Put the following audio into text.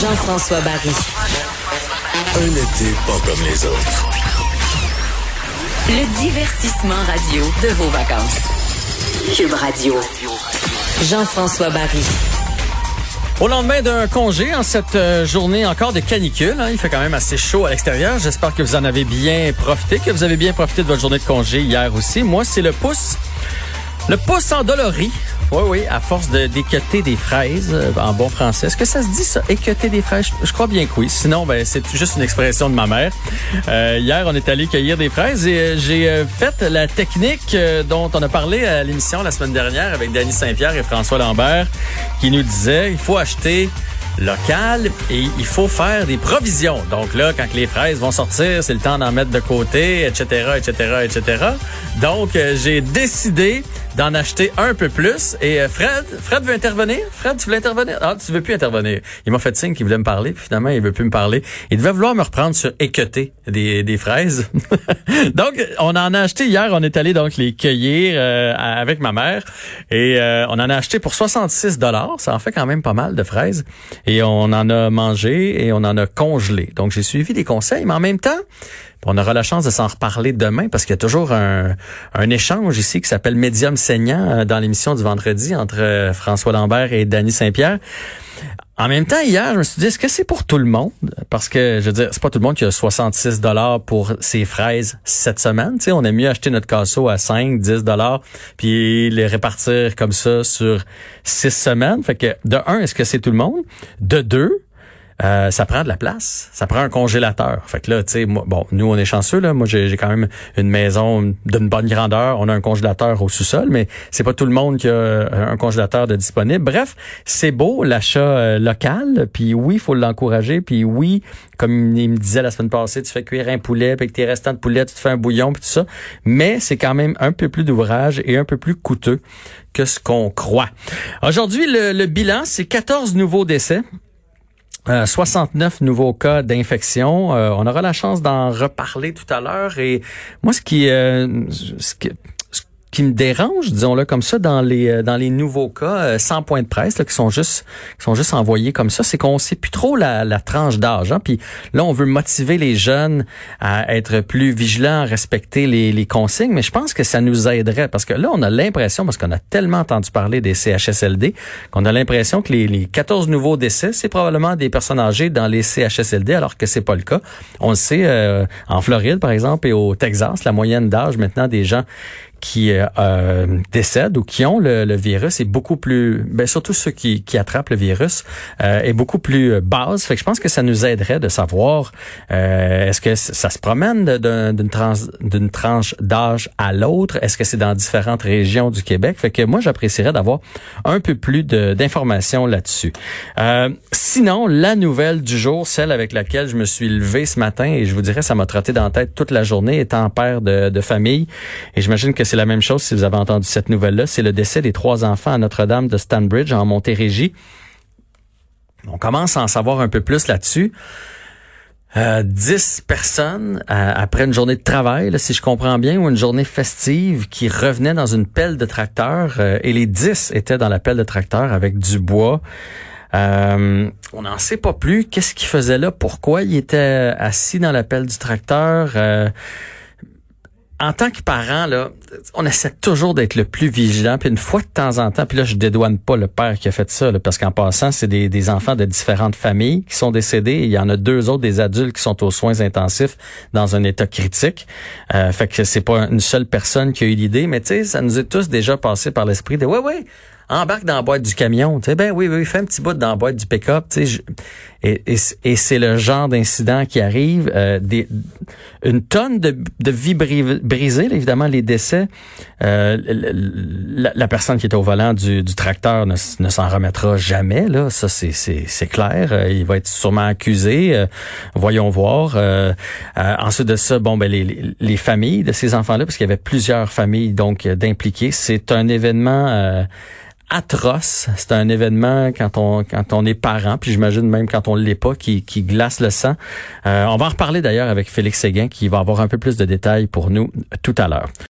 Jean-François Barry. Un été pas comme les autres. Le divertissement radio de vos vacances. Cube Radio. Jean-François Barry. Au lendemain d'un congé, en cette euh, journée encore de canicule, hein, il fait quand même assez chaud à l'extérieur. J'espère que vous en avez bien profité, que vous avez bien profité de votre journée de congé hier aussi. Moi, c'est le pouce, le pouce endolori oui, oui, à force de des fraises euh, en bon français. Est-ce que ça se dit ça, équeuter des fraises? Je, crois bien que oui. Sinon, ben, c'est juste une expression de ma mère. Euh, hier, on est allé cueillir des fraises et euh, j'ai fait la technique dont on a parlé à l'émission la semaine dernière avec Danny Saint-Pierre et François Lambert qui nous disait il faut acheter local et il faut faire des provisions. Donc là, quand les fraises vont sortir, c'est le temps d'en mettre de côté, etc., etc., etc. Donc, j'ai décidé d'en acheter un peu plus. Et euh, Fred, Fred veut intervenir? Fred, tu veux intervenir? Ah, tu veux plus intervenir. Il m'a fait signe qu'il voulait me parler, puis finalement, il veut plus me parler. Il devait vouloir me reprendre sur équeuter des, des fraises. donc, on en a acheté hier. On est allé donc les cueillir euh, avec ma mère. Et euh, on en a acheté pour 66 dollars. Ça en fait quand même pas mal de fraises. Et on en a mangé et on en a congelé. Donc, j'ai suivi des conseils, mais en même temps, on aura la chance de s'en reparler demain parce qu'il y a toujours un, échange ici qui s'appelle Médium saignant euh, dans l'émission du vendredi entre euh, François Lambert et Danny Saint-Pierre. En même temps, hier, je me suis dit, est-ce que c'est pour tout le monde? Parce que, je veux dire, c'est pas tout le monde qui a 66 dollars pour ses fraises cette semaine. Tu sais, on aime mieux acheter notre casseau à 5, 10 dollars, puis les répartir comme ça sur six semaines. Fait que, de un, est-ce que c'est tout le monde? De deux, euh, ça prend de la place, ça prend un congélateur. Fait que là, tu sais, bon, nous on est chanceux là. Moi, j'ai quand même une maison d'une bonne grandeur. On a un congélateur au sous-sol, mais c'est pas tout le monde qui a un congélateur de disponible. Bref, c'est beau l'achat euh, local. Puis oui, faut l'encourager. Puis oui, comme il me disait la semaine passée, tu fais cuire un poulet, puis avec tes restants de poulet, tu te fais un bouillon, puis tout ça. Mais c'est quand même un peu plus d'ouvrage et un peu plus coûteux que ce qu'on croit. Aujourd'hui, le, le bilan, c'est 14 nouveaux décès. 69 euh, nouveaux cas d'infection. Euh, on aura la chance d'en reparler tout à l'heure. Et moi, ce qui, euh, ce qui, qui me dérange, disons-le comme ça, dans les euh, dans les nouveaux cas, sans euh, points de presse là, qui sont juste qui sont juste envoyés comme ça, c'est qu'on sait plus trop la, la tranche d'âge. Hein? Puis là, on veut motiver les jeunes à être plus vigilants, à respecter les, les consignes, mais je pense que ça nous aiderait parce que là, on a l'impression, parce qu'on a tellement entendu parler des CHSLD, qu'on a l'impression que les, les 14 nouveaux décès, c'est probablement des personnes âgées dans les CHSLD, alors que c'est pas le cas. On le sait euh, en Floride, par exemple, et au Texas, la moyenne d'âge maintenant des gens qui euh, euh, décèdent ou qui ont le, virus est beaucoup plus, ben surtout ceux qui, qui attrapent le virus, euh, est beaucoup plus basse. Fait que je pense que ça nous aiderait de savoir euh, est-ce que ça se promène d'une tranche d'âge à l'autre, est-ce que c'est dans différentes régions du Québec? Fait que moi j'apprécierais d'avoir un peu plus d'informations là-dessus. sinon la nouvelle du jour, celle avec laquelle je me suis levé ce matin et je vous dirais ça m'a trotté dans la tête toute la journée étant père de, de famille et j'imagine que c'est la même chose si vous avez entendu cette nouvelle-là. C'est le décès des trois enfants à Notre-Dame de Stanbridge en Montérégie. On commence à en savoir un peu plus là-dessus. Euh, 10 personnes euh, après une journée de travail, si je comprends bien, ou une journée festive qui revenaient dans une pelle de tracteur euh, et les 10 étaient dans la pelle de tracteur avec du bois. Euh, on n'en sait pas plus. Qu'est-ce qu'il faisait là? Pourquoi il était assis dans la pelle du tracteur? En tant que parent, là, on essaie toujours d'être le plus vigilant. Puis une fois de temps en temps, puis là, je dédouane pas le père qui a fait ça, parce qu'en passant, c'est des, enfants de différentes familles qui sont décédés. il y en a deux autres, des adultes qui sont aux soins intensifs dans un état critique. Euh, fait que c'est pas une seule personne qui a eu l'idée, mais tu sais, ça nous est tous déjà passé par l'esprit de ouais, ouais, embarque dans la boîte du camion. Tu sais, ben oui, oui, fais un petit bout dans la boîte du pick-up. Tu sais, et, et, c'est le genre d'incident qui arrive. Euh, une tonne de, de vies brisées, évidemment, les décès. Euh, la, personne qui était au volant du, tracteur ne, ne s'en remettra jamais. Là, ça c'est, c'est, clair. Euh, il va être sûrement accusé. Voyons voir. Ensuite de ça, bon, ben les, les familles de ces enfants-là, parce qu'il y avait plusieurs familles donc d'impliqués. C'est un événement atroce. C'est un événement quand on quand on est parent, puis j'imagine même quand on l'est pas, qui, qui glace le sang. Euh, on va en reparler d'ailleurs avec Félix Séguin, qui va avoir un peu plus de détails pour nous tout à l'heure.